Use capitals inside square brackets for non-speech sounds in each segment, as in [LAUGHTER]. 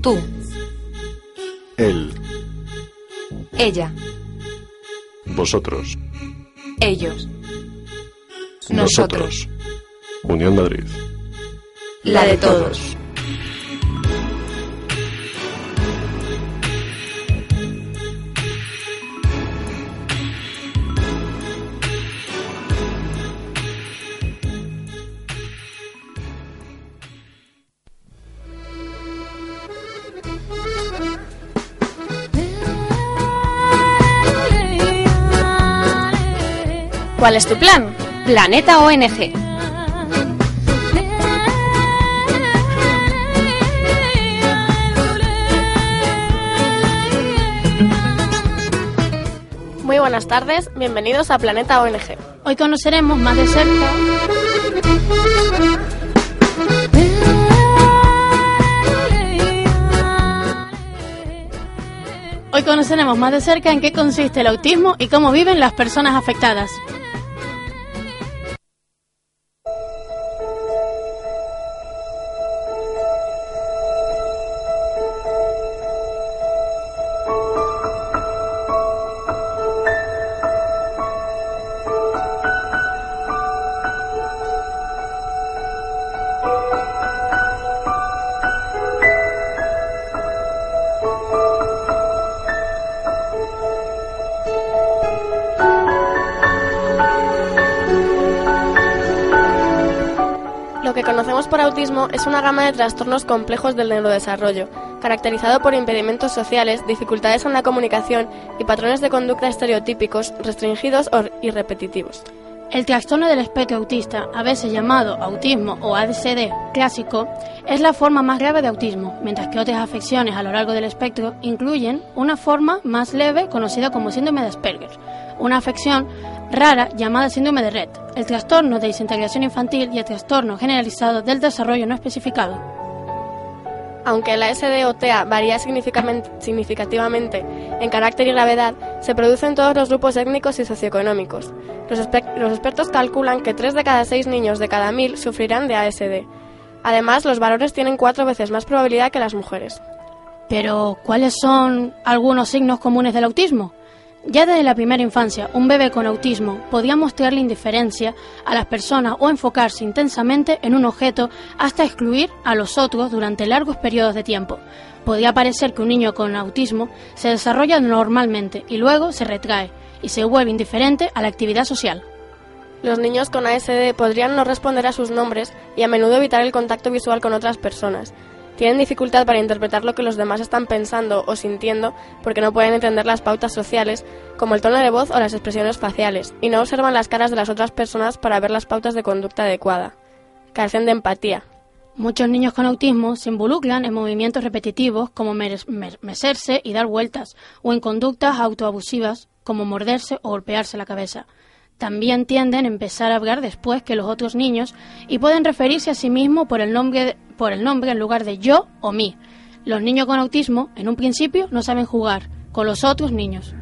Tú. Él. Ella. Vosotros. Ellos. Nosotros. Unión Madrid. La de todos. ¿Cuál es tu plan? Planeta ONG. Muy buenas tardes, bienvenidos a Planeta ONG. Hoy conoceremos más de cerca Hoy conoceremos más de cerca en qué consiste el autismo y cómo viven las personas afectadas. Por autismo es una gama de trastornos complejos del neurodesarrollo, caracterizado por impedimentos sociales, dificultades en la comunicación y patrones de conducta estereotípicos, restringidos o- repetitivos. El trastorno del espectro autista, a veces llamado autismo o ADCD clásico, es la forma más grave de autismo, mientras que otras afecciones a lo largo del espectro incluyen una forma más leve conocida como síndrome de Asperger, una afección rara llamada síndrome de Rett, el trastorno de desintegración infantil y el trastorno generalizado del desarrollo no especificado. Aunque la SD o TEA varía significativamente en carácter y gravedad, se produce en todos los grupos étnicos y socioeconómicos. Los expertos calculan que 3 de cada 6 niños de cada 1000 sufrirán de ASD. Además, los varones tienen cuatro veces más probabilidad que las mujeres. Pero, ¿cuáles son algunos signos comunes del autismo? Ya desde la primera infancia, un bebé con autismo podía mostrarle indiferencia a las personas o enfocarse intensamente en un objeto hasta excluir a los otros durante largos periodos de tiempo. Podía parecer que un niño con autismo se desarrolla normalmente y luego se retrae y se vuelve indiferente a la actividad social. Los niños con ASD podrían no responder a sus nombres y a menudo evitar el contacto visual con otras personas. Tienen dificultad para interpretar lo que los demás están pensando o sintiendo porque no pueden entender las pautas sociales, como el tono de voz o las expresiones faciales, y no observan las caras de las otras personas para ver las pautas de conducta adecuada. Carecen de empatía. Muchos niños con autismo se involucran en movimientos repetitivos como mecerse y dar vueltas, o en conductas autoabusivas como morderse o golpearse la cabeza. También tienden a empezar a hablar después que los otros niños y pueden referirse a sí mismos por el nombre, por el nombre en lugar de yo o mí. Los niños con autismo, en un principio, no saben jugar con los otros niños.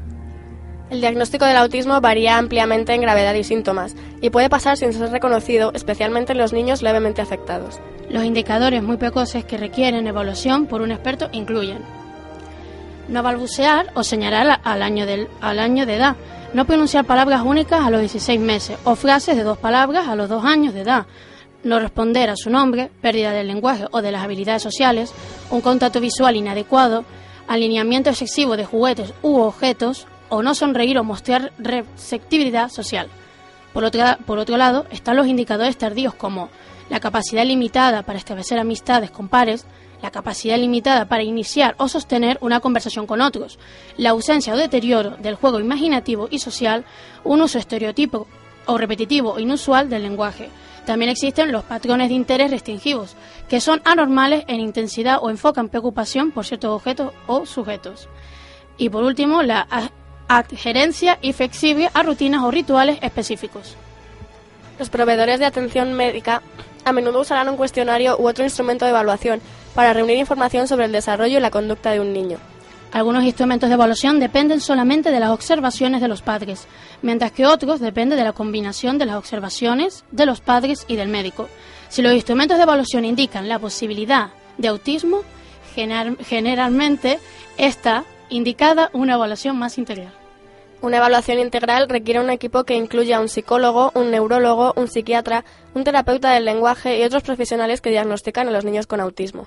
El diagnóstico del autismo varía ampliamente en gravedad y síntomas, y puede pasar sin ser reconocido, especialmente en los niños levemente afectados. Los indicadores muy precoces que requieren evaluación por un experto incluyen no balbucear o señalar al año, del, al año de edad, no pronunciar palabras únicas a los 16 meses o frases de dos palabras a los dos años de edad, no responder a su nombre, pérdida del lenguaje o de las habilidades sociales, un contacto visual inadecuado, alineamiento excesivo de juguetes u objetos, o no sonreír o mostrar receptividad social. Por otro, por otro lado, están los indicadores tardíos como la capacidad limitada para establecer amistades con pares, la capacidad limitada para iniciar o sostener una conversación con otros, la ausencia o deterioro del juego imaginativo y social, un uso estereotipo o repetitivo o inusual del lenguaje, También existen los patrones de interés restringidos, que son anormales en intensidad o enfocan preocupación por ciertos objetos o sujetos. Y por último, la adherencia inflexible a rutinas o rituales específicos. Los proveedores de atención médica a menudo usarán un cuestionario u otro instrumento de evaluación para reunir información sobre el desarrollo y la conducta de un niño. Algunos instrumentos de evaluación dependen solamente de las observaciones de los padres, mientras que otros dependen de la combinación de las observaciones de los padres y del médico. Si los instrumentos de evaluación indican la posibilidad de autismo, generalmente está indicada una evaluación más integral. Una evaluación integral requiere un equipo que incluya un psicólogo, un neurólogo, un psiquiatra, un terapeuta del lenguaje y otros profesionales que diagnostican a los niños con autismo.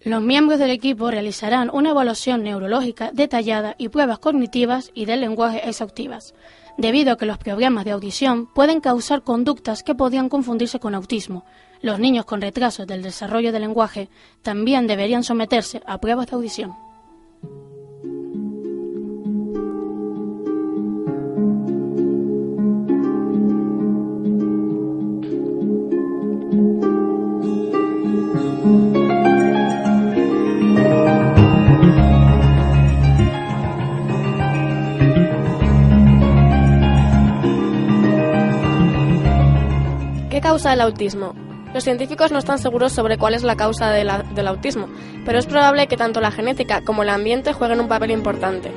Los miembros del equipo realizarán una evaluación neurológica detallada y pruebas cognitivas y del lenguaje exhaustivas, debido a que los problemas de audición pueden causar conductas que podrían confundirse con autismo. Los niños con retrasos del desarrollo del lenguaje también deberían someterse a pruebas de audición. Causa el autismo? Los científicos no están seguros sobre cuál es la causa del autismo, pero es probable que tanto la genética como el ambiente jueguen un papel importante.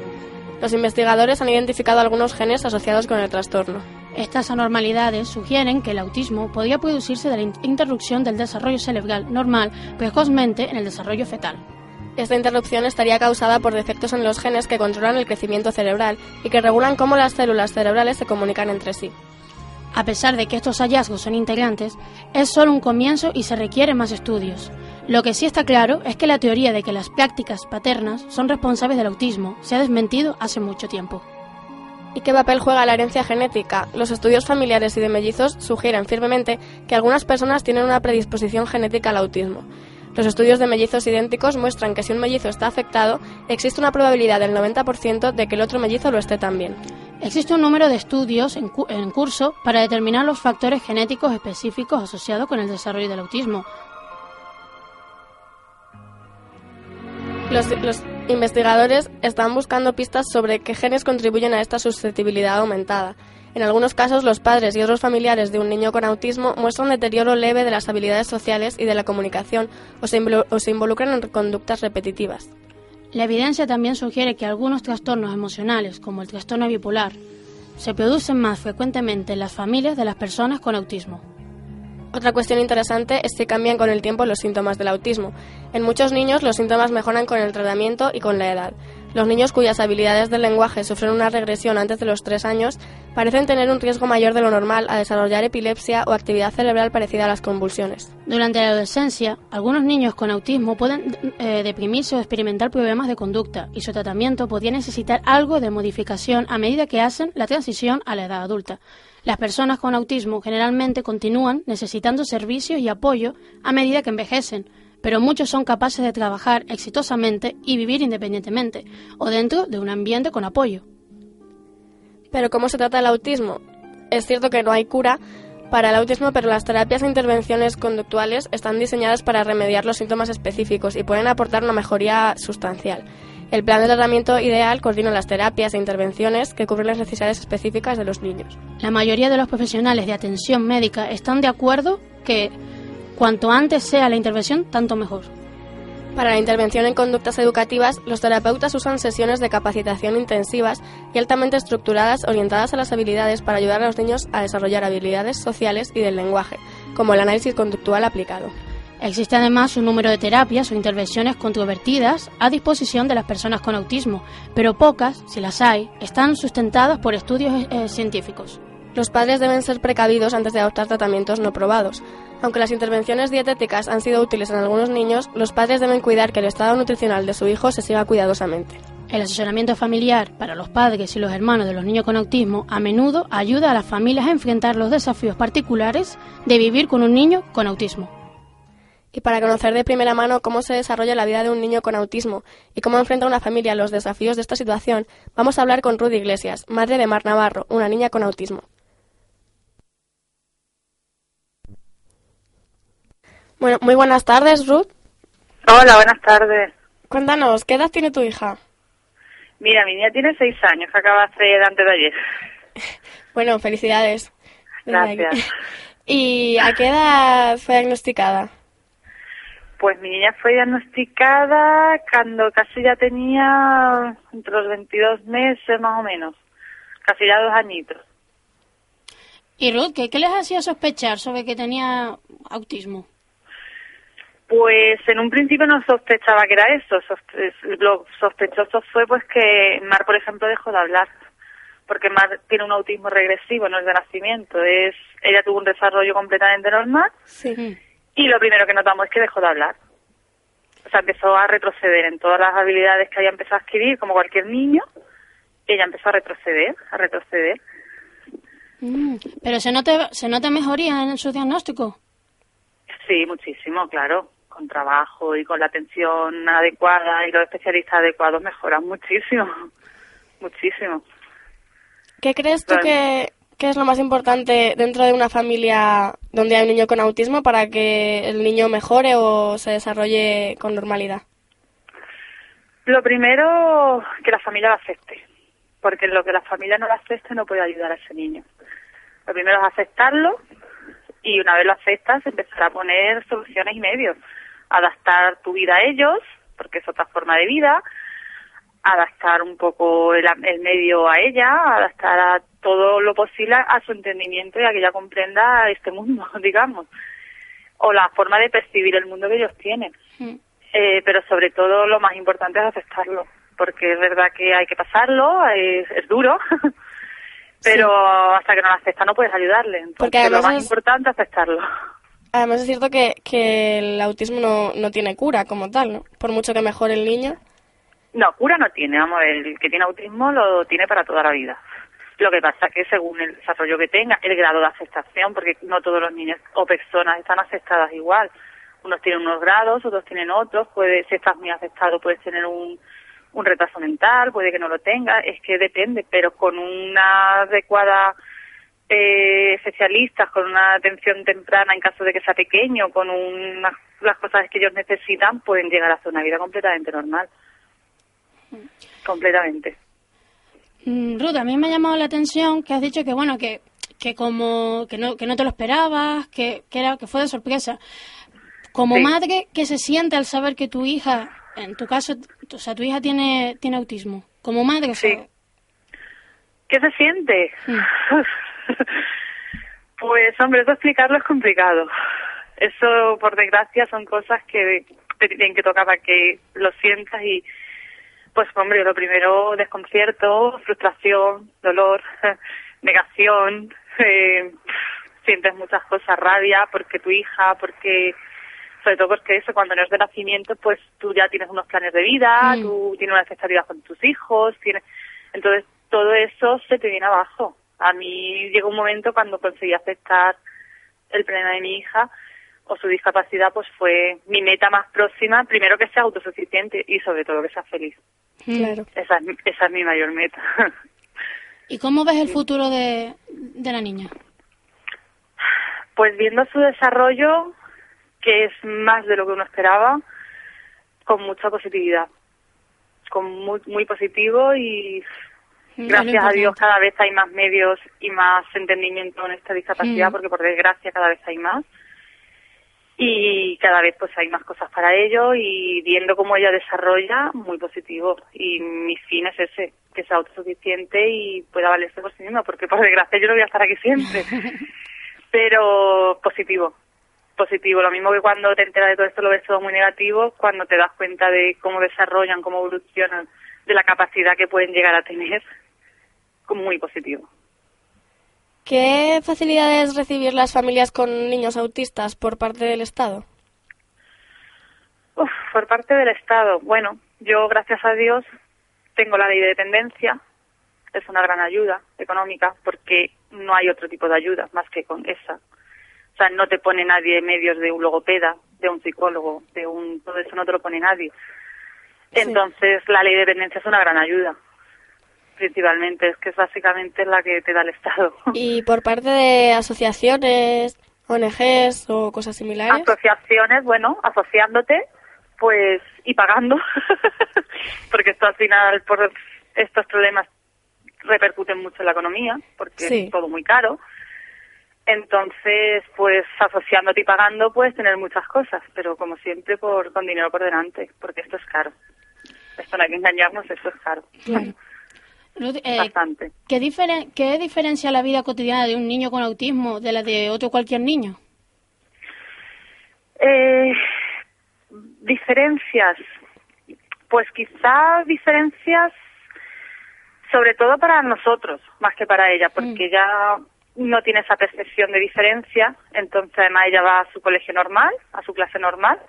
Los investigadores han identificado algunos genes asociados con el trastorno. Estas anormalidades sugieren que el autismo podría producirse de la interrupción del desarrollo cerebral normal precozmente en el desarrollo fetal. Esta interrupción estaría causada por defectos en los genes que controlan el crecimiento cerebral y que regulan cómo las células cerebrales se comunican entre sí. A pesar de que estos hallazgos son integrantes, es solo un comienzo y se requieren más estudios. Lo que sí está claro es que la teoría de que las prácticas paternas son responsables del autismo se ha desmentido hace mucho tiempo. ¿Y qué papel juega la herencia genética? Los estudios familiares y de mellizos sugieren firmemente que algunas personas tienen una predisposición genética al autismo. Los estudios de mellizos idénticos muestran que si un mellizo está afectado, existe una probabilidad del 90% de que el otro mellizo lo esté también. Existe un número de estudios en, curso para determinar los factores genéticos específicos asociados con el desarrollo del autismo. Los, investigadores están buscando pistas sobre qué genes contribuyen a esta susceptibilidad aumentada. En algunos casos, los padres y otros familiares de un niño con autismo muestran deterioro leve de las habilidades sociales y de la comunicación o se involucran en conductas repetitivas. La evidencia también sugiere que algunos trastornos emocionales, como el trastorno bipolar, se producen más frecuentemente en las familias de las personas con autismo. Otra cuestión interesante es que cambian con el tiempo los síntomas del autismo. En muchos niños los síntomas mejoran con el tratamiento y con la edad. Los niños cuyas habilidades del lenguaje sufren una regresión antes de los tres años parecen tener un riesgo mayor de lo normal a desarrollar epilepsia o actividad cerebral parecida a las convulsiones. Durante la adolescencia, algunos niños con autismo pueden eh, deprimirse o experimentar problemas de conducta y su tratamiento podría necesitar algo de modificación a medida que hacen la transición a la edad adulta. Las personas con autismo generalmente continúan necesitando servicios y apoyo a medida que envejecen, pero muchos son capaces de trabajar exitosamente y vivir independientemente o dentro de un ambiente con apoyo. Pero ¿cómo se trata el autismo? Es cierto que no hay cura para el autismo, pero las terapias e intervenciones conductuales están diseñadas para remediar los síntomas específicos y pueden aportar una mejoría sustancial. El plan de tratamiento ideal coordina las terapias e intervenciones que cubren las necesidades específicas de los niños. La mayoría de los profesionales de atención médica están de acuerdo que Cuanto antes sea la intervención, tanto mejor. Para la intervención en conductas educativas, los terapeutas usan sesiones de capacitación intensivas y altamente estructuradas orientadas a las habilidades para ayudar a los niños a desarrollar habilidades sociales y del lenguaje, como el análisis conductual aplicado. Existe además un número de terapias o intervenciones controvertidas a disposición de las personas con autismo, pero pocas, si las hay, están sustentadas por estudios eh, científicos. Los padres deben ser precavidos antes de adoptar tratamientos no probados. Aunque las intervenciones dietéticas han sido útiles en algunos niños, los padres deben cuidar que el estado nutricional de su hijo se siga cuidadosamente. El asesoramiento familiar para los padres y los hermanos de los niños con autismo a menudo ayuda a las familias a enfrentar los desafíos particulares de vivir con un niño con autismo. Y para conocer de primera mano cómo se desarrolla la vida de un niño con autismo y cómo enfrenta una familia los desafíos de esta situación, vamos a hablar con Rudy Iglesias, madre de Mar Navarro, una niña con autismo. Bueno, muy buenas tardes, Ruth. Hola, buenas tardes. Cuéntanos, ¿qué edad tiene tu hija? Mira, mi niña tiene seis años, que acaba de hacer antes de ayer. [LAUGHS] Bueno, felicidades. Gracias. [LAUGHS] ¿Y a qué edad fue diagnosticada? Pues mi niña fue diagnosticada cuando casi ya tenía entre los 22 meses más o menos, casi ya dos añitos. Y Ruth, ¿qué, qué les hacía sospechar sobre que tenía autismo? Pues en un principio no sospechaba que era eso. Sospe- Lo sospechoso fue pues que Mar, por ejemplo, dejó de hablar. Porque Mar tiene un autismo regresivo, no es de nacimiento. Es, ella tuvo un desarrollo completamente normal Sí. y lo primero que notamos es que dejó de hablar. O sea, empezó a retroceder en todas las habilidades que había empezado a adquirir, como cualquier niño. Ella empezó a retroceder, a retroceder. Mm, Pero se nota, se nota mejoría en su diagnóstico. Sí, muchísimo, claro. Con trabajo y con la atención adecuada y los especialistas adecuados mejoran muchísimo. [LAUGHS] Muchísimo. ¿Qué crees tú que, que es lo más importante dentro de una familia donde hay un niño con autismo para que el niño mejore o se desarrolle con normalidad? Lo primero, que la familia lo acepte. Porque lo que la familia no lo acepte no puede ayudar a ese niño. Lo primero es aceptarlo y una vez lo aceptas empezar a poner soluciones y medios. Adaptar tu vida a ellos, porque es otra forma de vida. Adaptar un poco el, el medio a ella, adaptar a todo lo posible a su entendimiento y a que ella comprenda este mundo, [LAUGHS] digamos. O la forma de percibir el mundo que ellos tienen. Mm. Eh, pero sobre todo lo más importante es aceptarlo, porque es verdad que hay que pasarlo, es, es duro, [LAUGHS] pero hasta que no lo acepta no puedes ayudarle. Entonces, Porque lo más es- importante es aceptarlo. Además es cierto que, que el autismo no, no tiene cura como tal, ¿no? Por mucho que mejore el niño. No, cura no tiene, vamos, el que tiene autismo lo tiene para toda la vida. Lo que pasa es que según el desarrollo que tenga, el grado de aceptación, porque no todos los niños o personas están aceptadas igual. Unos tienen unos grados, otros tienen otros. Puede, si estás muy aceptado, puedes tener un, un retraso mental, puede que no lo tenga. Es que depende, pero con una adecuada eh, especialistas, con una atención temprana en caso de que sea pequeño, con unas, las cosas que ellos necesitan, pueden llegar a hacer una vida completamente normal. Completamente. Mm, Ruth, a mí me ha llamado la atención que has dicho que bueno que, que como que no, que no te lo esperabas, que, que era que fue de sorpresa. Como Sí. madre, ¿qué se siente al saber que tu hija, en tu caso, o sea, tu hija tiene tiene autismo? Como madre, o sea, Sí. ¿Qué se siente? [LAUGHS] [LAUGHS] pues, hombre, eso explicarlo es complicado. Eso, por desgracia, son cosas que te tienen que tocar para que lo sientas y, pues, hombre, lo primero, desconcierto, frustración, dolor, [LAUGHS] negación, eh, sientes muchas cosas, rabia porque tu hija, porque sobre todo porque eso cuando no es de nacimiento pues tú ya tienes unos planes de vida, Mm. tú tienes una expectativa con tus hijos, tienes entonces todo eso se te viene abajo. A mí llegó un momento cuando conseguí aceptar el problema de mi hija o su discapacidad, pues fue mi meta más próxima, primero que sea autosuficiente y sobre todo que sea feliz. mm. Claro. Esa es, mi- esa es mi mayor meta. ¿Y cómo ves el futuro de, de la niña? Pues viendo su desarrollo, que es más de lo que uno esperaba, con mucha positividad, con muy, muy positivo y gracias a Dios cada vez hay más medios y más entendimiento en esta discapacidad, Mm. porque por desgracia cada vez hay más. Y cada vez pues hay más cosas para ello y viendo cómo ella desarrolla, muy positivo. Y mi fin es ese, que sea autosuficiente y pueda valerse por sí misma, porque por desgracia yo no voy a estar aquí siempre. [LAUGHS] Pero positivo, positivo. Lo mismo que cuando te enteras de todo esto lo ves todo muy negativo, cuando te das cuenta de cómo desarrollan, cómo evolucionan, de la capacidad que pueden llegar a tener, muy positivo. ¿Qué facilidades recibir las familias con niños autistas por parte del Estado? Uf, por parte del Estado, bueno, yo gracias a Dios tengo la ley de dependencia, es una gran ayuda económica porque no hay otro tipo de ayuda más que con esa. O sea, no te pone nadie medios de un logopeda, de un psicólogo, de un todo eso no te lo pone nadie. Sí. Entonces, la ley de dependencia es una gran ayuda. Principalmente es que es básicamente la que te da el Estado. [LAUGHS] Y por parte de asociaciones ONGs o cosas similares. Asociaciones, bueno, asociándote, pues, y pagando, [LAUGHS] porque esto al final, por estos problemas repercuten mucho en la economía, porque es todo muy caro. Entonces, pues asociándote y pagando puedes tener muchas cosas, pero como siempre por, con dinero por delante, porque esto es caro. Esto no hay que engañarnos, esto es caro. [LAUGHS] Eh, Bastante. ¿qué, ¿Qué diferencia la vida cotidiana de un niño con autismo de la de otro cualquier niño? Eh, diferencias. Pues quizá diferencias sobre todo para nosotros, más que para ella, porque mm. ya no tiene esa percepción de diferencia, entonces además ella va a su colegio normal, a su clase normal,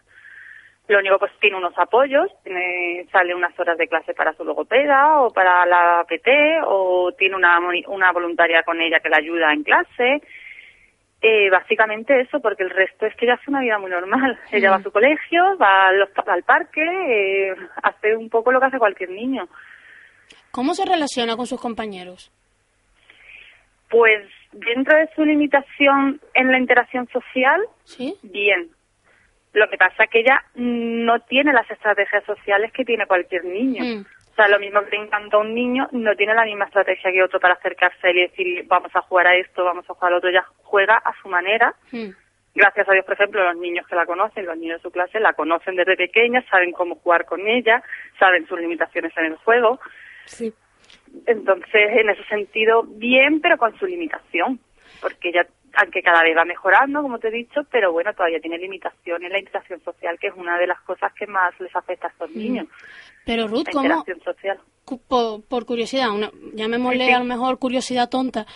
lo único pues tiene unos apoyos, tiene, sale unas horas de clase para su logopeda o para la PT o tiene una, una voluntaria con ella que la ayuda en clase. Eh, básicamente eso, porque el resto es que ella hace una vida muy normal. Ella va a su colegio, va al, al parque, eh, hace un poco lo que hace cualquier niño. ¿Cómo se relaciona con sus compañeros? Pues dentro de su limitación en la interacción social, ¿Sí? bien. Lo que pasa es que ella no tiene las estrategias sociales que tiene cualquier niño. Mm. O sea, lo mismo que le encanta a un niño, no tiene la misma estrategia que otro para acercarse a él y decir, vamos a jugar a esto, vamos a jugar al otro. Ella juega a su manera. Mm. Gracias a Dios, por ejemplo, los niños que la conocen, los niños de su clase, la conocen desde pequeña, saben cómo jugar con ella, saben sus limitaciones en el juego. Sí. Entonces, en ese sentido, bien, pero con su limitación, porque ya, aunque cada vez va mejorando, como te he dicho, pero bueno, todavía tiene limitaciones la integración social, que es una de las cosas que más les afecta a estos mm. niños. Pero Ruth, ¿cómo? Social. Por, curiosidad, una, llamémosle a lo mejor curiosidad tonta,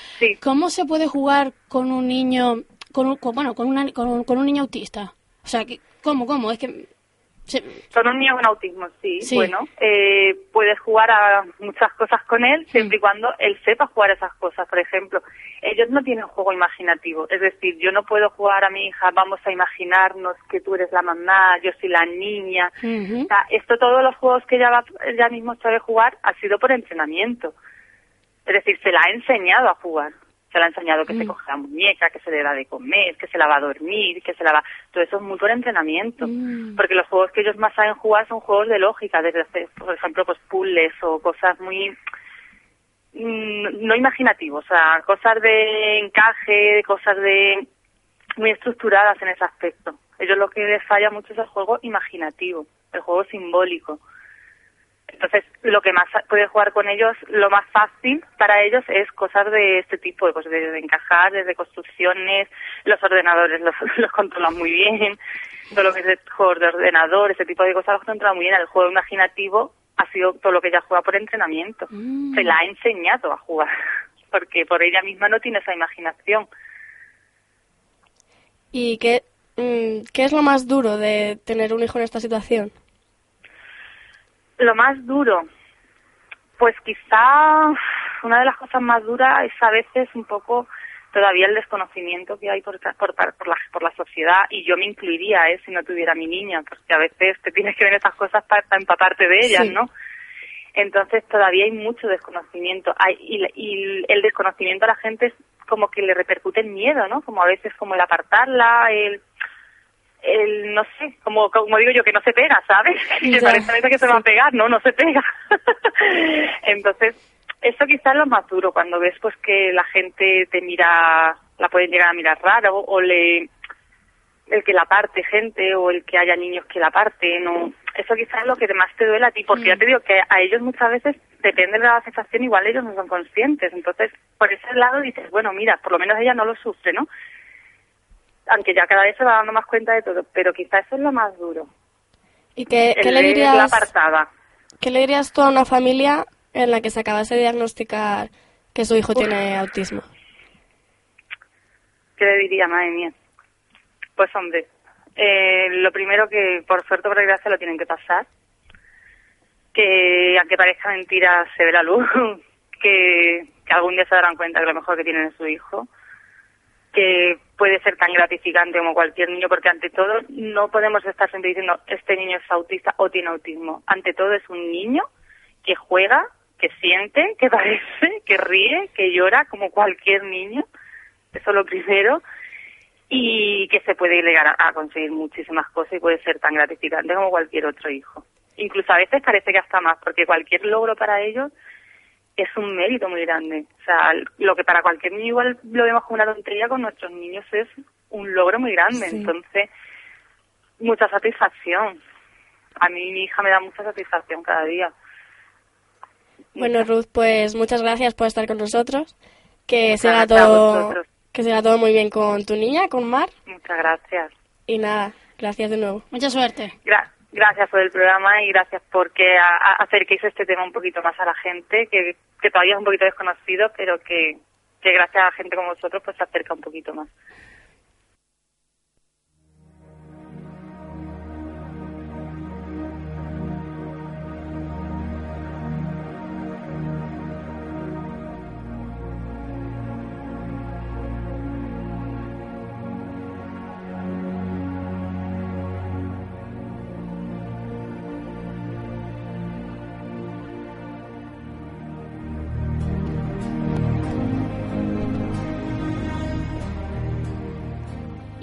¿cómo se puede jugar con un niño, con, bueno, con, una, con, con un niño autista? O sea, ¿cómo, cómo? Es que son un niño con autismo, sí. Bueno, eh, puedes jugar a muchas cosas con él siempre y cuando él sepa jugar esas cosas. Por ejemplo, ellos no tienen juego imaginativo. Es decir, yo no puedo jugar a mi hija, vamos a imaginarnos que tú eres la mamá, yo soy la niña. esto, todos los juegos que ella, ella mismo sabe jugar, ha sido por entrenamiento. Es decir, se la ha enseñado a jugar se le ha enseñado que se mm. coge la muñeca, que se le da de comer, que se la va a dormir, que se la va... Todo eso es muy por entrenamiento, mm. porque los juegos que ellos más saben jugar son juegos de lógica, desde hacer, por ejemplo, pues puzzles o cosas muy mm, no imaginativos, o sea, cosas de encaje, cosas de muy estructuradas en ese aspecto. Ellos lo que les falla mucho es el juego imaginativo, el juego simbólico. Entonces, lo que más puede jugar con ellos, lo más fácil para ellos es cosas de este tipo, pues de, encajar, desde construcciones, los ordenadores los, [LAUGHS] los controlan muy bien, todo lo que es el juego de ordenador, ese tipo de cosas los controlan muy bien. El juego imaginativo ha sido todo lo que ella juega por entrenamiento. Mm. Se la ha enseñado a jugar, [LAUGHS] porque por ella misma no tiene esa imaginación. ¿Y qué, mm, qué es lo más duro de tener un hijo en esta situación? Lo más duro, pues quizá una de las cosas más duras es a veces un poco todavía el desconocimiento que hay por, por, por, la, por la sociedad y yo me incluiría ¿eh? si no tuviera mi niña, porque a veces te tienes que ver esas cosas para, empaparte de ellas, ¿no? Entonces todavía hay mucho desconocimiento hay, y, y, el desconocimiento a la gente es como que le repercute el miedo, ¿no? Como a veces como el apartarla, el el, no sé, como, como digo yo, que no se pega, ¿sabes? [LAUGHS] Que parece que se va a pegar, no, no se pega. [LAUGHS] Entonces, eso quizás es lo más duro, cuando ves pues que la gente te mira, la pueden llegar a mirar raro, o le, el que la parte gente, o el que haya niños que la parten, no eso quizás es lo que más te duele a ti, porque ya mm. te digo que a ellos muchas veces, depende de la sensación, igual ellos no son conscientes. Entonces, por ese lado dices, bueno, mira, por lo menos ella no lo sufre, ¿no? Aunque ya cada vez se va dando más cuenta de todo, pero quizás eso es lo más duro. ¿Y qué, le dirías? ¿Qué le dirías tú a una familia en la que se acabase de diagnosticar que su hijo tiene autismo? ¿Qué le diría, madre mía? Pues hombre, eh, lo primero que por suerte o por desgracia lo tienen que pasar, que aunque parezca mentira se ve la luz, [LAUGHS] que, que algún día se darán cuenta que lo mejor que tienen es su hijo, que puede ser tan gratificante como cualquier niño, porque ante todo no podemos estar siempre diciendo este niño es autista o tiene autismo. Ante todo es un niño que juega, que siente, que [LAUGHS] parece, que ríe, que llora como cualquier niño. Eso es lo primero. y que se puede llegar a, conseguir muchísimas cosas y puede ser tan gratificante como cualquier otro hijo. Incluso a veces parece que hasta más, porque cualquier logro para ellos es un mérito muy grande. O sea, lo que para cualquier niño igual lo vemos como una tontería, con nuestros niños es un logro muy grande. Entonces, mucha satisfacción. A mí mi hija me da mucha satisfacción cada día. Bueno, Ruth, pues muchas gracias por estar con nosotros. Que sea todo que todo muy bien con tu niña, con Mar. Muchas gracias. Y nada, gracias de nuevo. Mucha suerte. gracias por el programa y gracias porque acerquéis este tema un poquito más a la gente, que, que todavía es un poquito desconocido, pero que, que gracias a gente como vosotros pues se acerca un poquito más.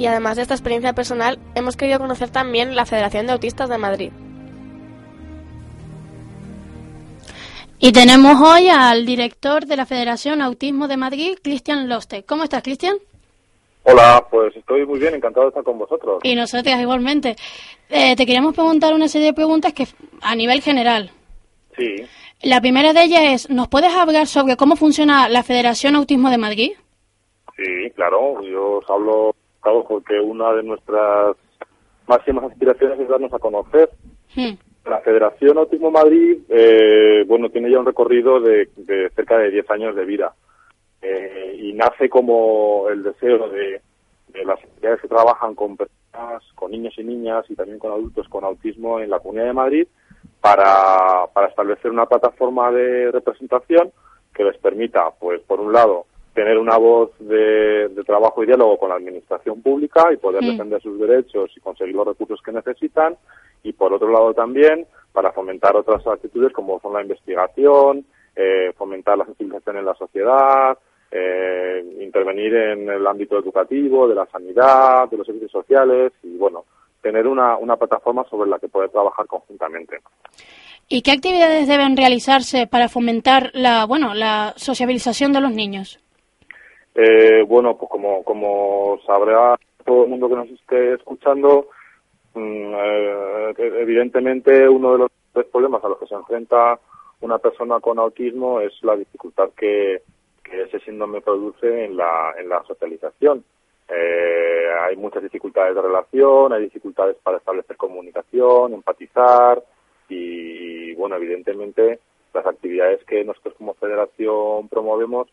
Y además de esta experiencia personal, hemos querido conocer también la Federación de Autistas de Madrid. Y tenemos hoy al director de la Federación Autismo de Madrid, Cristian Loste. ¿Cómo estás, Cristian? Hola, pues estoy muy bien, encantado de estar con vosotros. Y nosotras igualmente. Eh, te queríamos preguntar una serie de preguntas que a nivel general. Sí. La primera de ellas es, ¿nos puedes hablar sobre cómo funciona la Federación Autismo de Madrid? Sí, claro, yo os hablo porque una de nuestras máximas aspiraciones es darnos a conocer. Hmm. La Federación Autismo Madrid, eh, bueno, tiene ya un recorrido de, cerca de 10 años de vida eh, y nace como el deseo de, las entidades que trabajan con personas, con niños y niñas y también con adultos con autismo en la Comunidad de Madrid para, para establecer una plataforma de representación que les permita, pues, por un lado, tener una voz de, trabajo y diálogo con la administración pública y poder defender sus derechos y conseguir los recursos que necesitan y por otro lado también para fomentar otras actitudes como son la investigación, eh, fomentar la sensibilización en la sociedad, eh, intervenir en el ámbito educativo, de la sanidad, de los servicios sociales y bueno, tener una, una plataforma sobre la que poder trabajar conjuntamente. ¿Y qué actividades deben realizarse para fomentar la, bueno, la sociabilización de los niños? Eh, bueno, pues como, como sabrá todo el mundo que nos esté escuchando, mm, eh, evidentemente uno de los problemas a los que se enfrenta una persona con autismo es la dificultad que, ese síndrome produce en la, en la socialización. Eh, hay muchas dificultades de relación, hay dificultades para establecer comunicación, empatizar y, bueno, evidentemente las actividades que nosotros como federación promovemos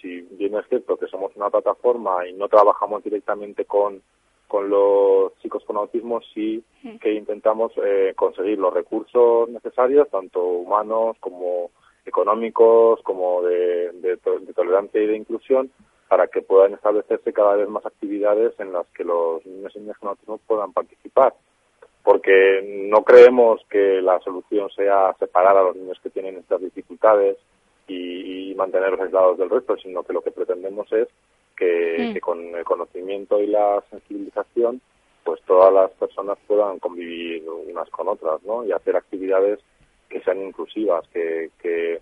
si bien es cierto que somos una plataforma y no trabajamos directamente con, con los chicos con autismo, sí que intentamos eh, conseguir los recursos necesarios, tanto humanos como económicos, como de, de, tolerancia y de inclusión, para que puedan establecerse cada vez más actividades en las que los niños y niñas con autismo puedan participar. Porque no creemos que la solución sea separar a los niños que tienen estas dificultades y, mantenerlos aislados del resto, sino que lo que pretendemos es que, mm. con el conocimiento y la sensibilización, pues todas las personas puedan convivir unas con otras, ¿no? Y hacer actividades que sean inclusivas, que, que,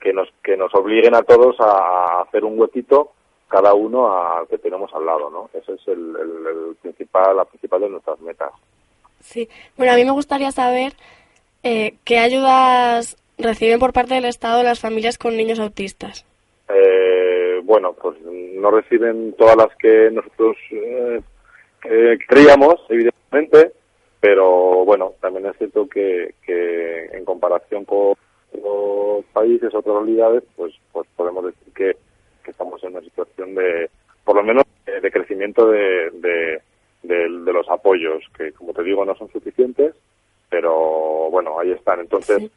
que nos, que nos obliguen a todos a, hacer un huequito cada uno al que tenemos al lado, ¿no? Ese es el, el, principal, la principal de nuestras metas. Sí, bueno, a mí me gustaría saber eh, qué ayudas reciben por parte del Estado las familias con niños autistas? Eh, bueno, pues no reciben todas las que nosotros eh, creíamos, evidentemente, pero bueno, también es cierto que, que en comparación con otros países, otras realidades, pues, pues podemos decir que, estamos en una situación de, por lo menos, de, crecimiento de, de, de, los apoyos, que como te digo no son suficientes, pero bueno, ahí están. Entonces, eh,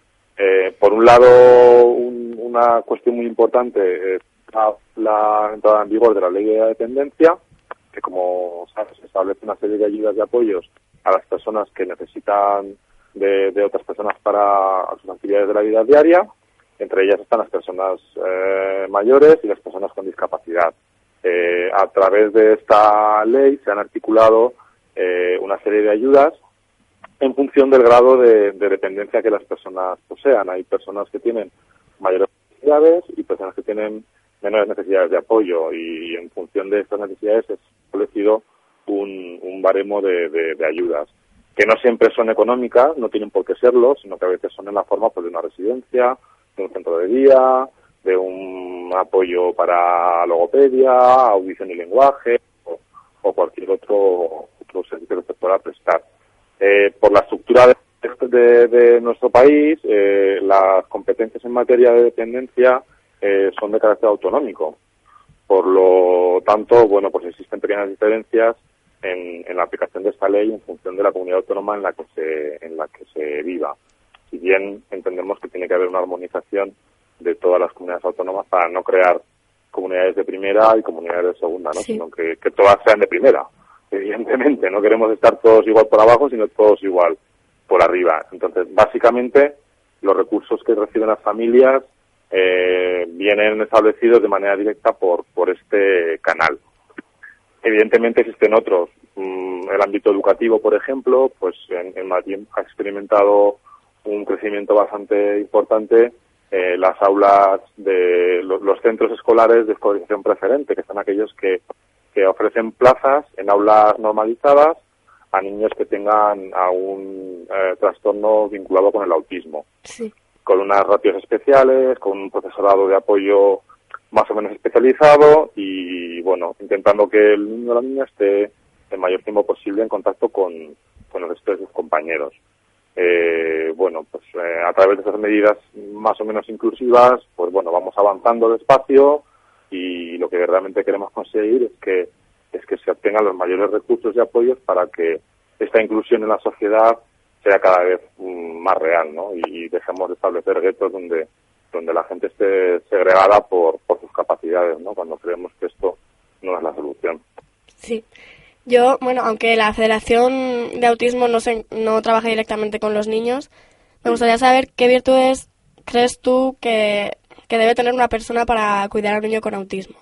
un lado, una cuestión muy importante es la, entrada en vigor de la ley de la dependencia, que como sabes establece una serie de ayudas y apoyos a las personas que necesitan de, otras personas para sus actividades de la vida diaria. Entre ellas están las personas eh, mayores y las personas con discapacidad. Eh, a través de esta ley se han articulado eh, una serie de ayudas en función del grado de, dependencia que las personas posean. Hay personas que tienen mayores necesidades y personas que tienen menores necesidades de apoyo y, en función de estas necesidades ha establecido un, baremo de, ayudas que no siempre son económicas, no tienen por qué serlo, sino que a veces son en la forma pues, de una residencia, de un centro de día, de un apoyo para logopedia, audición y lenguaje o, cualquier otro, otro servicio que se pueda prestar. Eh, por la estructura de, de, nuestro país, eh, las competencias en materia de dependencia eh, son de carácter autonómico. Por lo tanto, bueno, pues existen pequeñas diferencias en, en, la aplicación de esta ley en función de la comunidad autónoma en la que se, en la que se viva. Si bien entendemos que tiene que haber una armonización de todas las comunidades autónomas para no crear comunidades de primera y comunidades de segunda, ¿no? sino que, que todas sean de primera. Evidentemente, no queremos estar todos igual por abajo, sino todos igual por arriba. Entonces, básicamente, los recursos que reciben las familias eh, vienen establecidos de manera directa por, por este canal. Evidentemente existen otros. Mm, el ámbito educativo, por ejemplo, pues en, Madrid ha experimentado un crecimiento bastante importante eh, las aulas de los, centros escolares de escolarización preferente, que son aquellos que, que ofrecen plazas en aulas normalizadas a niños que tengan algún eh, trastorno vinculado con el autismo. Con unas ratios especiales, con un profesorado de apoyo más o menos especializado y, bueno, intentando que el niño o la niña esté el mayor tiempo posible en contacto con, con el resto de sus compañeros eh, bueno, pues eh, a través de esas medidas más o menos inclusivas, pues bueno, vamos avanzando despacio y lo que verdaderamente queremos conseguir es que es que se obtengan los mayores recursos y apoyos para que esta inclusión en la sociedad sea cada vez mm, más real, ¿no? Y, dejemos de establecer guetos donde donde la gente esté segregada por, por sus capacidades, ¿no? Cuando creemos que esto no es la solución. Sí. Yo, bueno, aunque la Federación de Autismo no, se, no trabaja directamente con los niños, me gustaría saber qué virtudes crees tú que, debe tener una persona para cuidar a un niño con autismo.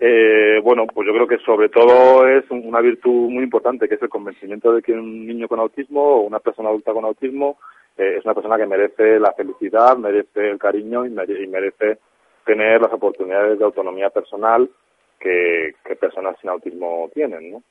Eh, bueno, pues yo creo que sobre todo es una virtud muy importante, que es el convencimiento de que un niño con autismo o una persona adulta con autismo eh, es una persona que merece la felicidad, merece el cariño y merece tener las oportunidades de autonomía personal que, personas sin autismo tienen, ¿no?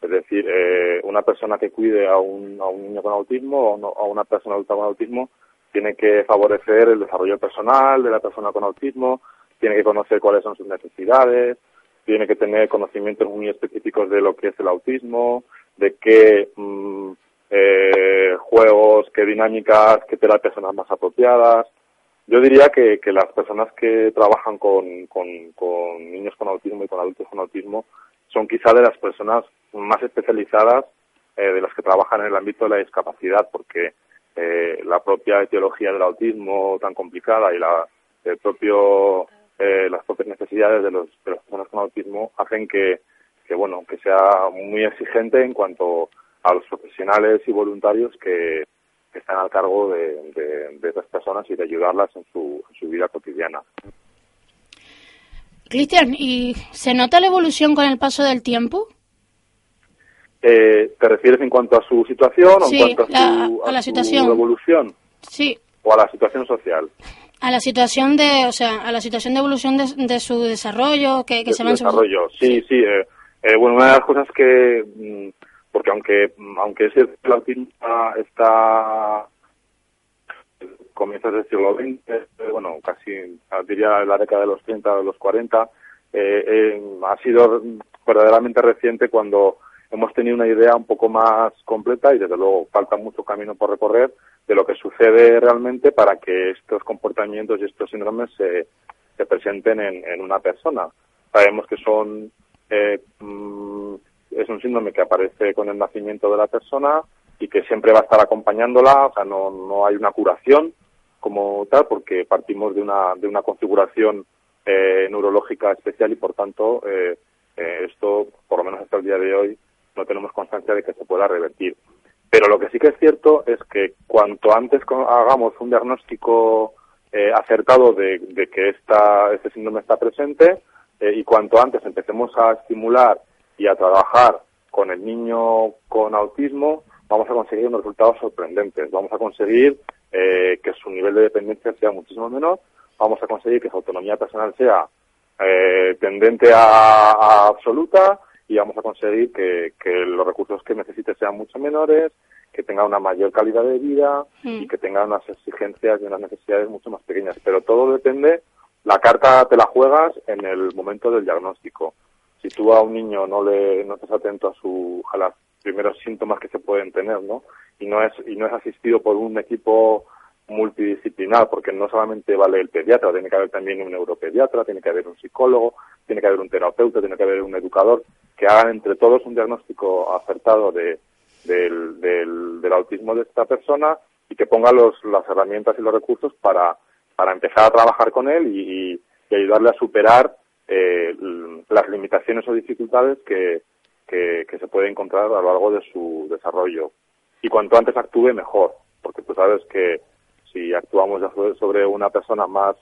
Es decir, eh, una persona que cuide a un, a un niño con autismo o a una persona adulta con autismo tiene que favorecer el desarrollo personal de la persona con autismo, tiene que conocer cuáles son sus necesidades, tiene que tener conocimientos muy específicos de lo que es el autismo, de qué mm, eh, juegos, qué dinámicas, qué terapias son las más apropiadas, yo diría que, que las personas que trabajan con, con, con, niños con autismo y con adultos con autismo son quizá de las personas más especializadas eh, de las que trabajan en el ámbito de la discapacidad, porque eh, la propia etiología del autismo tan complicada y la, el propio, eh, las propias necesidades de, los, de las personas con autismo hacen que, que, bueno, que sea muy exigente en cuanto a los profesionales y voluntarios que, están al cargo de, de, esas personas y de ayudarlas en su, su vida cotidiana. Cristian, ¿y se nota la evolución con el paso del tiempo? Eh, ¿Te refieres en cuanto a su situación o en cuanto a, su, la situación. evolución? Sí. ¿O a la situación social? A la situación de, o sea, a la situación de evolución de, su desarrollo, que, que se desarrollo, sí, sí. Eh, eh, bueno, una de las cosas que mm, porque aunque aunque ese autismo está comienzos del siglo XX, bueno, casi diría la década de los 30 de los 40, eh, eh, ha sido verdaderamente reciente cuando hemos tenido una idea un poco más completa y desde luego falta mucho camino por recorrer de lo que sucede realmente para que estos comportamientos y estos síndromes se, se presenten en, en una persona. Sabemos que son eh, mm, es un síndrome que aparece con el nacimiento de la persona y que siempre va a estar acompañándola, o sea, no, no hay una curación como tal, porque partimos de una, de una configuración eh, neurológica especial y, por tanto, eh, eh, esto, por lo menos hasta el día de hoy, no tenemos constancia de que se pueda revertir. Pero lo que sí que es cierto es que cuanto antes hagamos un diagnóstico acertado de, de que esta, este síndrome está presente, eh, y cuanto antes empecemos a estimular y a trabajar con el niño con autismo, vamos a conseguir unos resultados sorprendentes. Vamos a conseguir eh, que su nivel de dependencia sea muchísimo menor, vamos a conseguir que su autonomía personal sea eh, tendente a, absoluta y vamos a conseguir que, los recursos que necesite sean mucho menores, que tenga una mayor calidad de vida y que tenga unas exigencias y unas necesidades mucho más pequeñas. Pero todo depende, la carta te la juegas en el momento del diagnóstico. Si tú a un niño no le no estás atento a su a los primeros síntomas que se pueden tener, ¿no? Y no es y no es asistido por un equipo multidisciplinar, porque no solamente vale el pediatra, tiene que haber también un neuropediatra, tiene que haber un psicólogo, tiene que haber un terapeuta, tiene que haber un educador, que hagan entre todos un diagnóstico acertado de, del, del, autismo de esta persona y que ponga los, las herramientas y los recursos para, para empezar a trabajar con él y, ayudarle a superar eh, las limitaciones o dificultades que, que, que se puede encontrar a lo largo de su desarrollo. Y cuanto antes actúe, mejor, porque tú sabes que si actuamos sobre una persona más,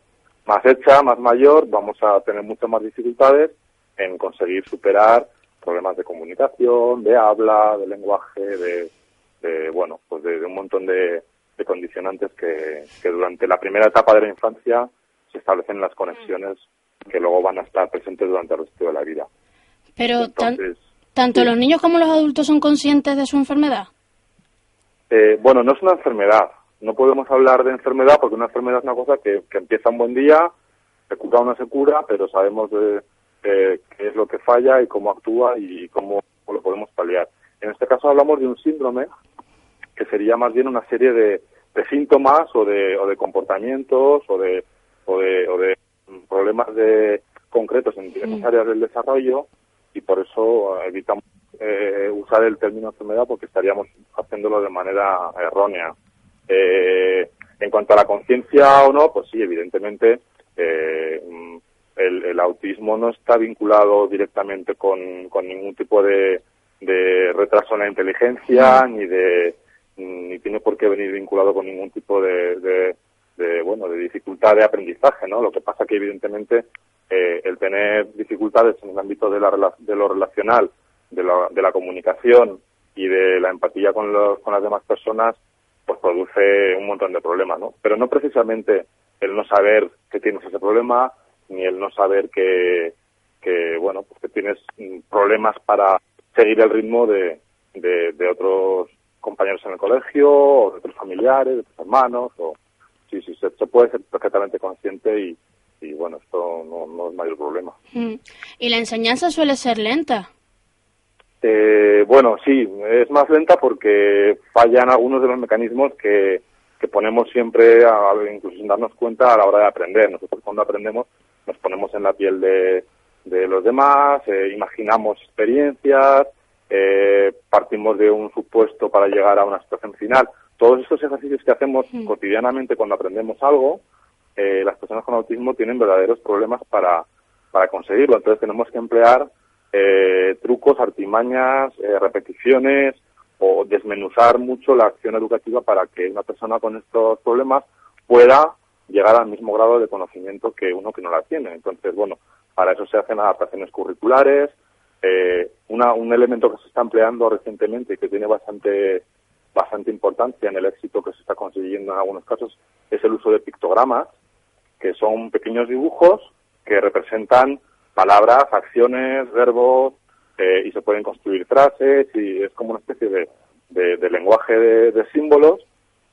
más hecha, más mayor, vamos a tener muchas más dificultades en conseguir superar problemas de comunicación, de habla, de lenguaje, de, bueno, pues de, un montón de, condicionantes que, durante la primera etapa de la infancia se establecen las conexiones que luego van a estar presentes durante el resto de la vida. Pero tanto los niños como los adultos son conscientes de su enfermedad. Eh, bueno, no es una enfermedad no podemos hablar de enfermedad porque una enfermedad es una cosa que, empieza un buen día, se cura o no se cura, pero sabemos de, qué es lo que falla y cómo actúa y cómo, lo podemos paliar. En este caso hablamos de un síndrome que sería más bien una serie de, síntomas o de, o de comportamientos o de, o de, o de problemas de concretos en diversas áreas del desarrollo y por eso evitamos eh, usar el término enfermedad porque estaríamos haciéndolo de manera errónea. Eh, en cuanto a la conciencia o no, pues sí, evidentemente eh, el, autismo no está vinculado directamente con, ningún tipo de, retraso en la inteligencia ni de ni tiene por qué venir vinculado con ningún tipo de, bueno de dificultad de aprendizaje, ¿no? Lo que pasa que evidentemente eh, el tener dificultades en el ámbito de, la, de lo relacional, de la, de la comunicación y de la empatía con, los, con las demás personas pues produce un montón de problemas, ¿no? Pero no precisamente el no saber que tienes ese problema, ni el no saber que, que bueno, pues que tienes problemas para seguir el ritmo de, de, otros compañeros en el colegio, o de otros familiares, de tus hermanos, o sí, sí, se, puede ser perfectamente consciente y, y bueno, esto no, no es mayor problema. Mm. ¿Y la enseñanza suele ser lenta? Eh, bueno, sí, es más lenta porque fallan algunos de los mecanismos que, que ponemos siempre, a, incluso sin darnos cuenta, a la hora de aprender. Nosotros cuando aprendemos nos ponemos en la piel de, de los demás, eh, imaginamos experiencias, eh, partimos de un supuesto para llegar a una situación final. Todos estos ejercicios que hacemos cotidianamente cuando aprendemos algo, eh, las personas con autismo tienen verdaderos problemas para, para conseguirlo. Entonces tenemos que emplear eh, trucos, artimañas, eh, repeticiones o desmenuzar mucho la acción educativa para que una persona con estos problemas pueda llegar al mismo grado de conocimiento que uno que no la tiene. Entonces, bueno, para eso se hacen adaptaciones curriculares. Eh, un elemento que se está empleando recientemente y que tiene bastante bastante importancia en el éxito que se está consiguiendo en algunos casos es el uso de pictogramas, que son pequeños dibujos que representan palabras, acciones, verbos, eh, y se pueden construir frases y es como una especie de, de, lenguaje de, símbolos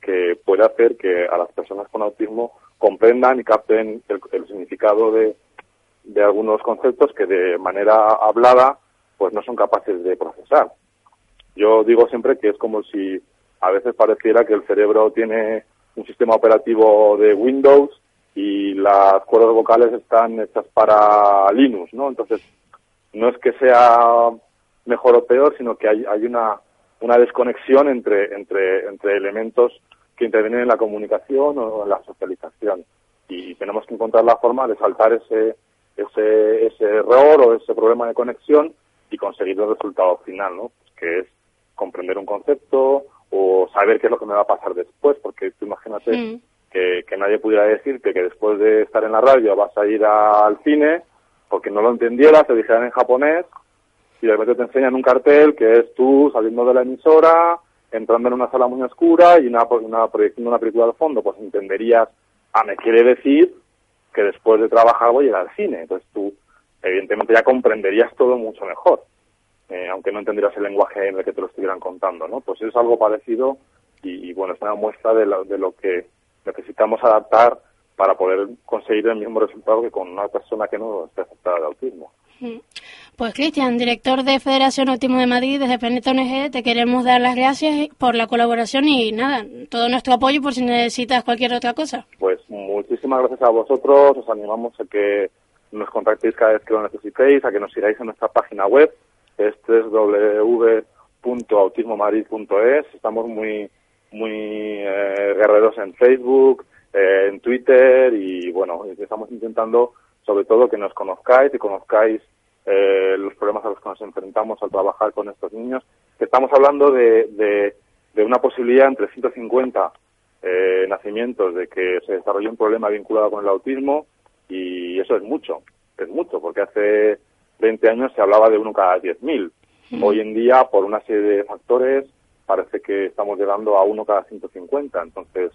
que puede hacer que a las personas con autismo comprendan y capten el, significado de, de algunos conceptos que de manera hablada pues no son capaces de procesar. Yo digo siempre que es como si a veces pareciera que el cerebro tiene un sistema operativo de Windows y las cuerdas vocales están hechas para Linux, ¿no? Entonces, no es que sea mejor o peor, sino que hay, hay una, una desconexión entre, entre, entre elementos que intervienen en la comunicación o en la socialización. Y tenemos que encontrar la forma de saltar ese, ese, ese error o ese problema de conexión y conseguir el resultado final, ¿no? que es comprender un concepto o saber qué es lo que me va a pasar después, porque tú imagínate mm que, nadie pudiera decirte que después de estar en la radio vas a ir al cine porque no lo entendieras, te dijeran en japonés y de repente te enseñan un cartel que es tú saliendo de la emisora, entrando en una sala muy oscura y una, una proyectando una película al fondo, pues entenderías, ah, me quiere decir que después de trabajar voy a ir al cine. Entonces tú, evidentemente, ya comprenderías todo mucho mejor, eh, aunque no entendieras el lenguaje en el que te lo estuvieran contando, ¿no? Pues es algo parecido y, bueno, es una muestra de lo, de lo que necesitamos adaptar para poder conseguir el mismo resultado que con una persona que no esté afectada de autismo. Pues Cristian, director de Federación Autismo de Madrid, desde Planeta ONG, te queremos dar las gracias por la colaboración y nada, todo nuestro apoyo por si necesitas cualquier otra cosa. Pues muchísimas gracias a vosotros, os animamos a que nos contactéis cada vez que lo necesitéis, a que nos sigáis en nuestra página web, es www.autismomadrid.es, estamos muy muy eh, guerreros en Facebook, eh, en Twitter y bueno, estamos intentando sobre todo que nos conozcáis y conozcáis eh, los problemas a los que nos enfrentamos al trabajar con estos niños. Estamos hablando de, de, una posibilidad entre 150 eh, nacimientos de que se desarrolle un problema vinculado con el autismo y eso es mucho, es mucho, porque hace 20 años se hablaba de uno cada 10.000. Hoy en día, por una serie de factores, parece que estamos llegando a uno cada 150. Entonces,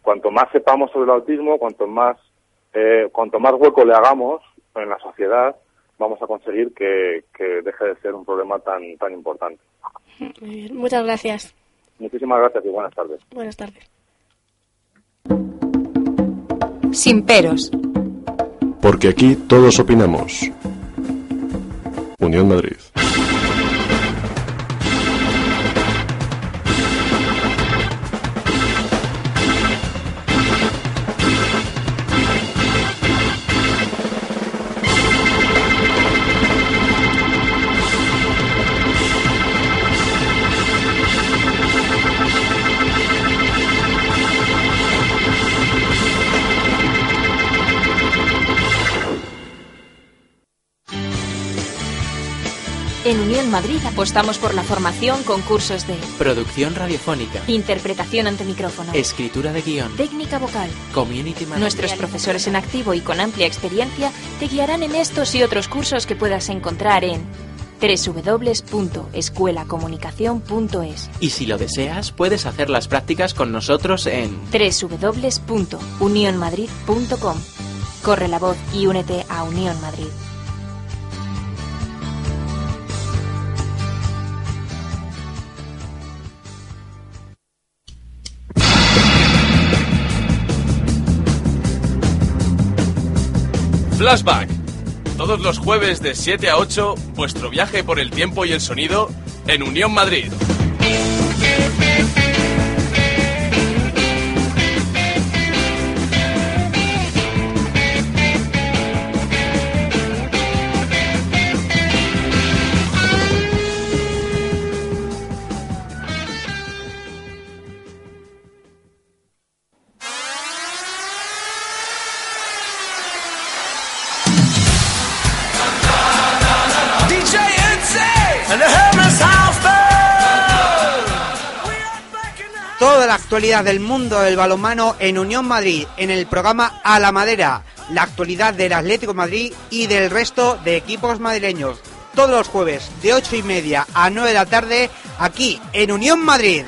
cuanto más sepamos sobre el autismo, cuanto más eh, cuanto más hueco le hagamos en la sociedad, vamos a conseguir que, deje de ser un problema tan, tan importante. Muchas gracias. Muchísimas gracias y buenas tardes. Buenas tardes. Sin peros. Porque aquí todos opinamos. Unión Madrid. Madrid apostamos por la formación con cursos de producción radiofónica, interpretación ante micrófono, escritura de guion, técnica vocal, community management. Nuestros profesores en activo y con amplia experiencia te guiarán en estos y otros cursos que puedas encontrar en www.escuelacomunicación.es. Y si lo deseas, puedes hacer las prácticas con nosotros en www.unionmadrid.com. Corre la voz y únete a Unión Madrid. Flashback. Todos los jueves de 7 a 8, vuestro viaje por el tiempo y el sonido en Unión Madrid. Actualidad del mundo del balonmano en Unión Madrid, en el programa A la Madera, la actualidad del Atlético Madrid y del resto de equipos madrileños. Todos los jueves de 8 y media a 9 de la tarde, aquí en Unión Madrid.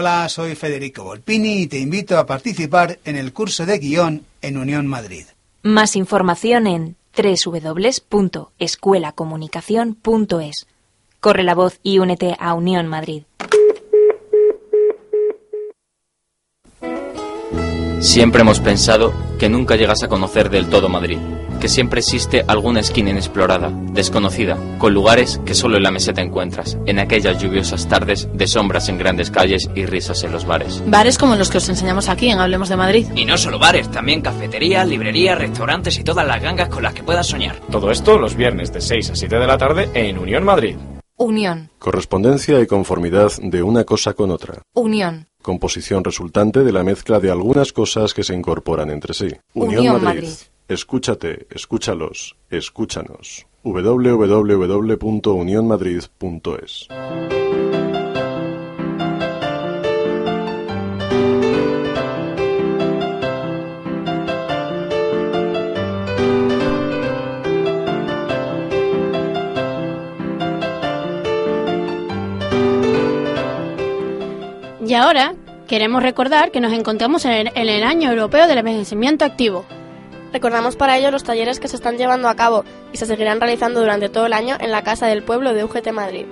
Hola, soy Federico Volpini y te invito a participar en el curso de guion en Unión Madrid. Más información en www.escuelacomunicación.es. Corre la voz y únete a Unión Madrid. Siempre hemos pensado que nunca llegas a conocer del todo Madrid, que siempre existe alguna esquina inexplorada, desconocida, con lugares que solo en la meseta encuentras, en aquellas lluviosas tardes de sombras en grandes calles y risas en los bares. Bares como los que os enseñamos aquí en Hablemos de Madrid. Y no solo bares, también cafeterías, librerías, restaurantes y todas las gangas con las que puedas soñar. Todo esto los viernes de 6 a 7 de la tarde en Unión Madrid. Unión. Correspondencia y conformidad de una cosa con otra. Unión. Composición resultante de la mezcla de algunas cosas que se incorporan entre sí. Unión, Madrid. Escúchate, escúchalos, escúchanos. www.unionmadrid.es. Y ahora queremos recordar que nos encontramos en el, en el Año Europeo del Envejecimiento Activo. Recordamos para ello los talleres que se están llevando a cabo y se seguirán realizando durante todo el año en la Casa del Pueblo de UGT Madrid.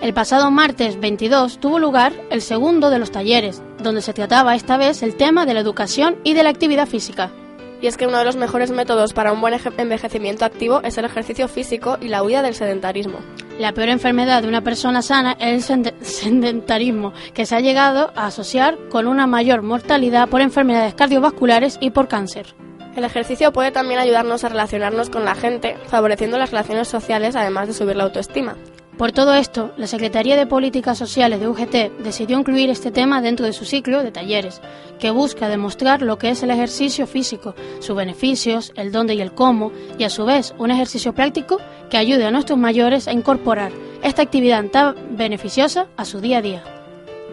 El pasado martes 22 tuvo lugar el segundo de los talleres, donde se trataba esta vez el tema de la educación y de la actividad física. Y es que uno de los mejores métodos para un buen eje- envejecimiento activo es el ejercicio físico y la huida del sedentarismo. La peor enfermedad de una persona sana es el [LAUGHS] sedentarismo, que se ha llegado a asociar con una mayor mortalidad por enfermedades cardiovasculares y por cáncer. El ejercicio puede también ayudarnos a relacionarnos con la gente, favoreciendo las relaciones sociales además de subir la autoestima. Por todo esto, la Secretaría de Políticas Sociales de UGT decidió incluir este tema dentro de su ciclo de talleres, que busca demostrar lo que es el ejercicio físico, sus beneficios, el dónde y el cómo, y a su vez un ejercicio práctico que ayude a nuestros mayores a incorporar esta actividad tan beneficiosa a su día a día.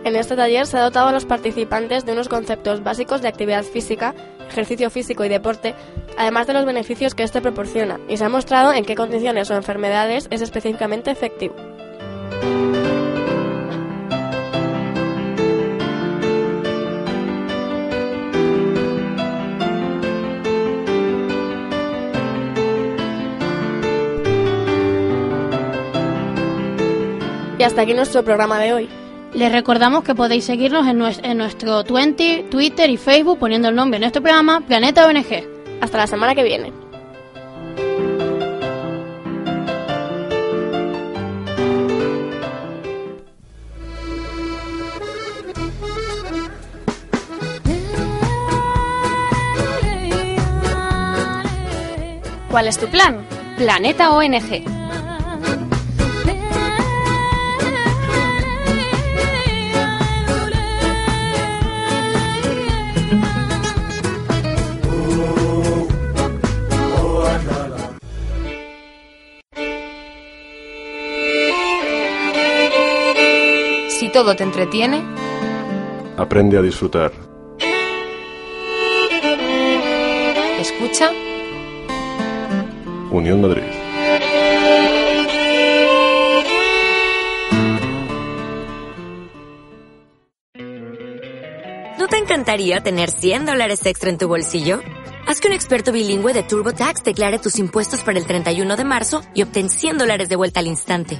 En este taller se ha dotado a los participantes de unos conceptos básicos de actividad física, ejercicio físico y deporte, además de los beneficios que este proporciona, y se ha mostrado en qué condiciones o enfermedades es específicamente efectivo. Y hasta aquí nuestro programa de hoy. Les recordamos que podéis seguirnos en, nues- en nuestro 20, Twitter y Facebook poniendo el nombre de nuestro programa Planeta ONG. Hasta la semana que viene. ¿Cuál es tu plan? Planeta ONG. Todo te entretiene, Aprende a disfrutar. escucha Unión Madrid. ¿No te encantaría tener 100 dólares extra en tu bolsillo? Haz que un experto bilingüe de TurboTax declare tus impuestos para el 31 de marzo y obtén 100 dólares de vuelta al instante.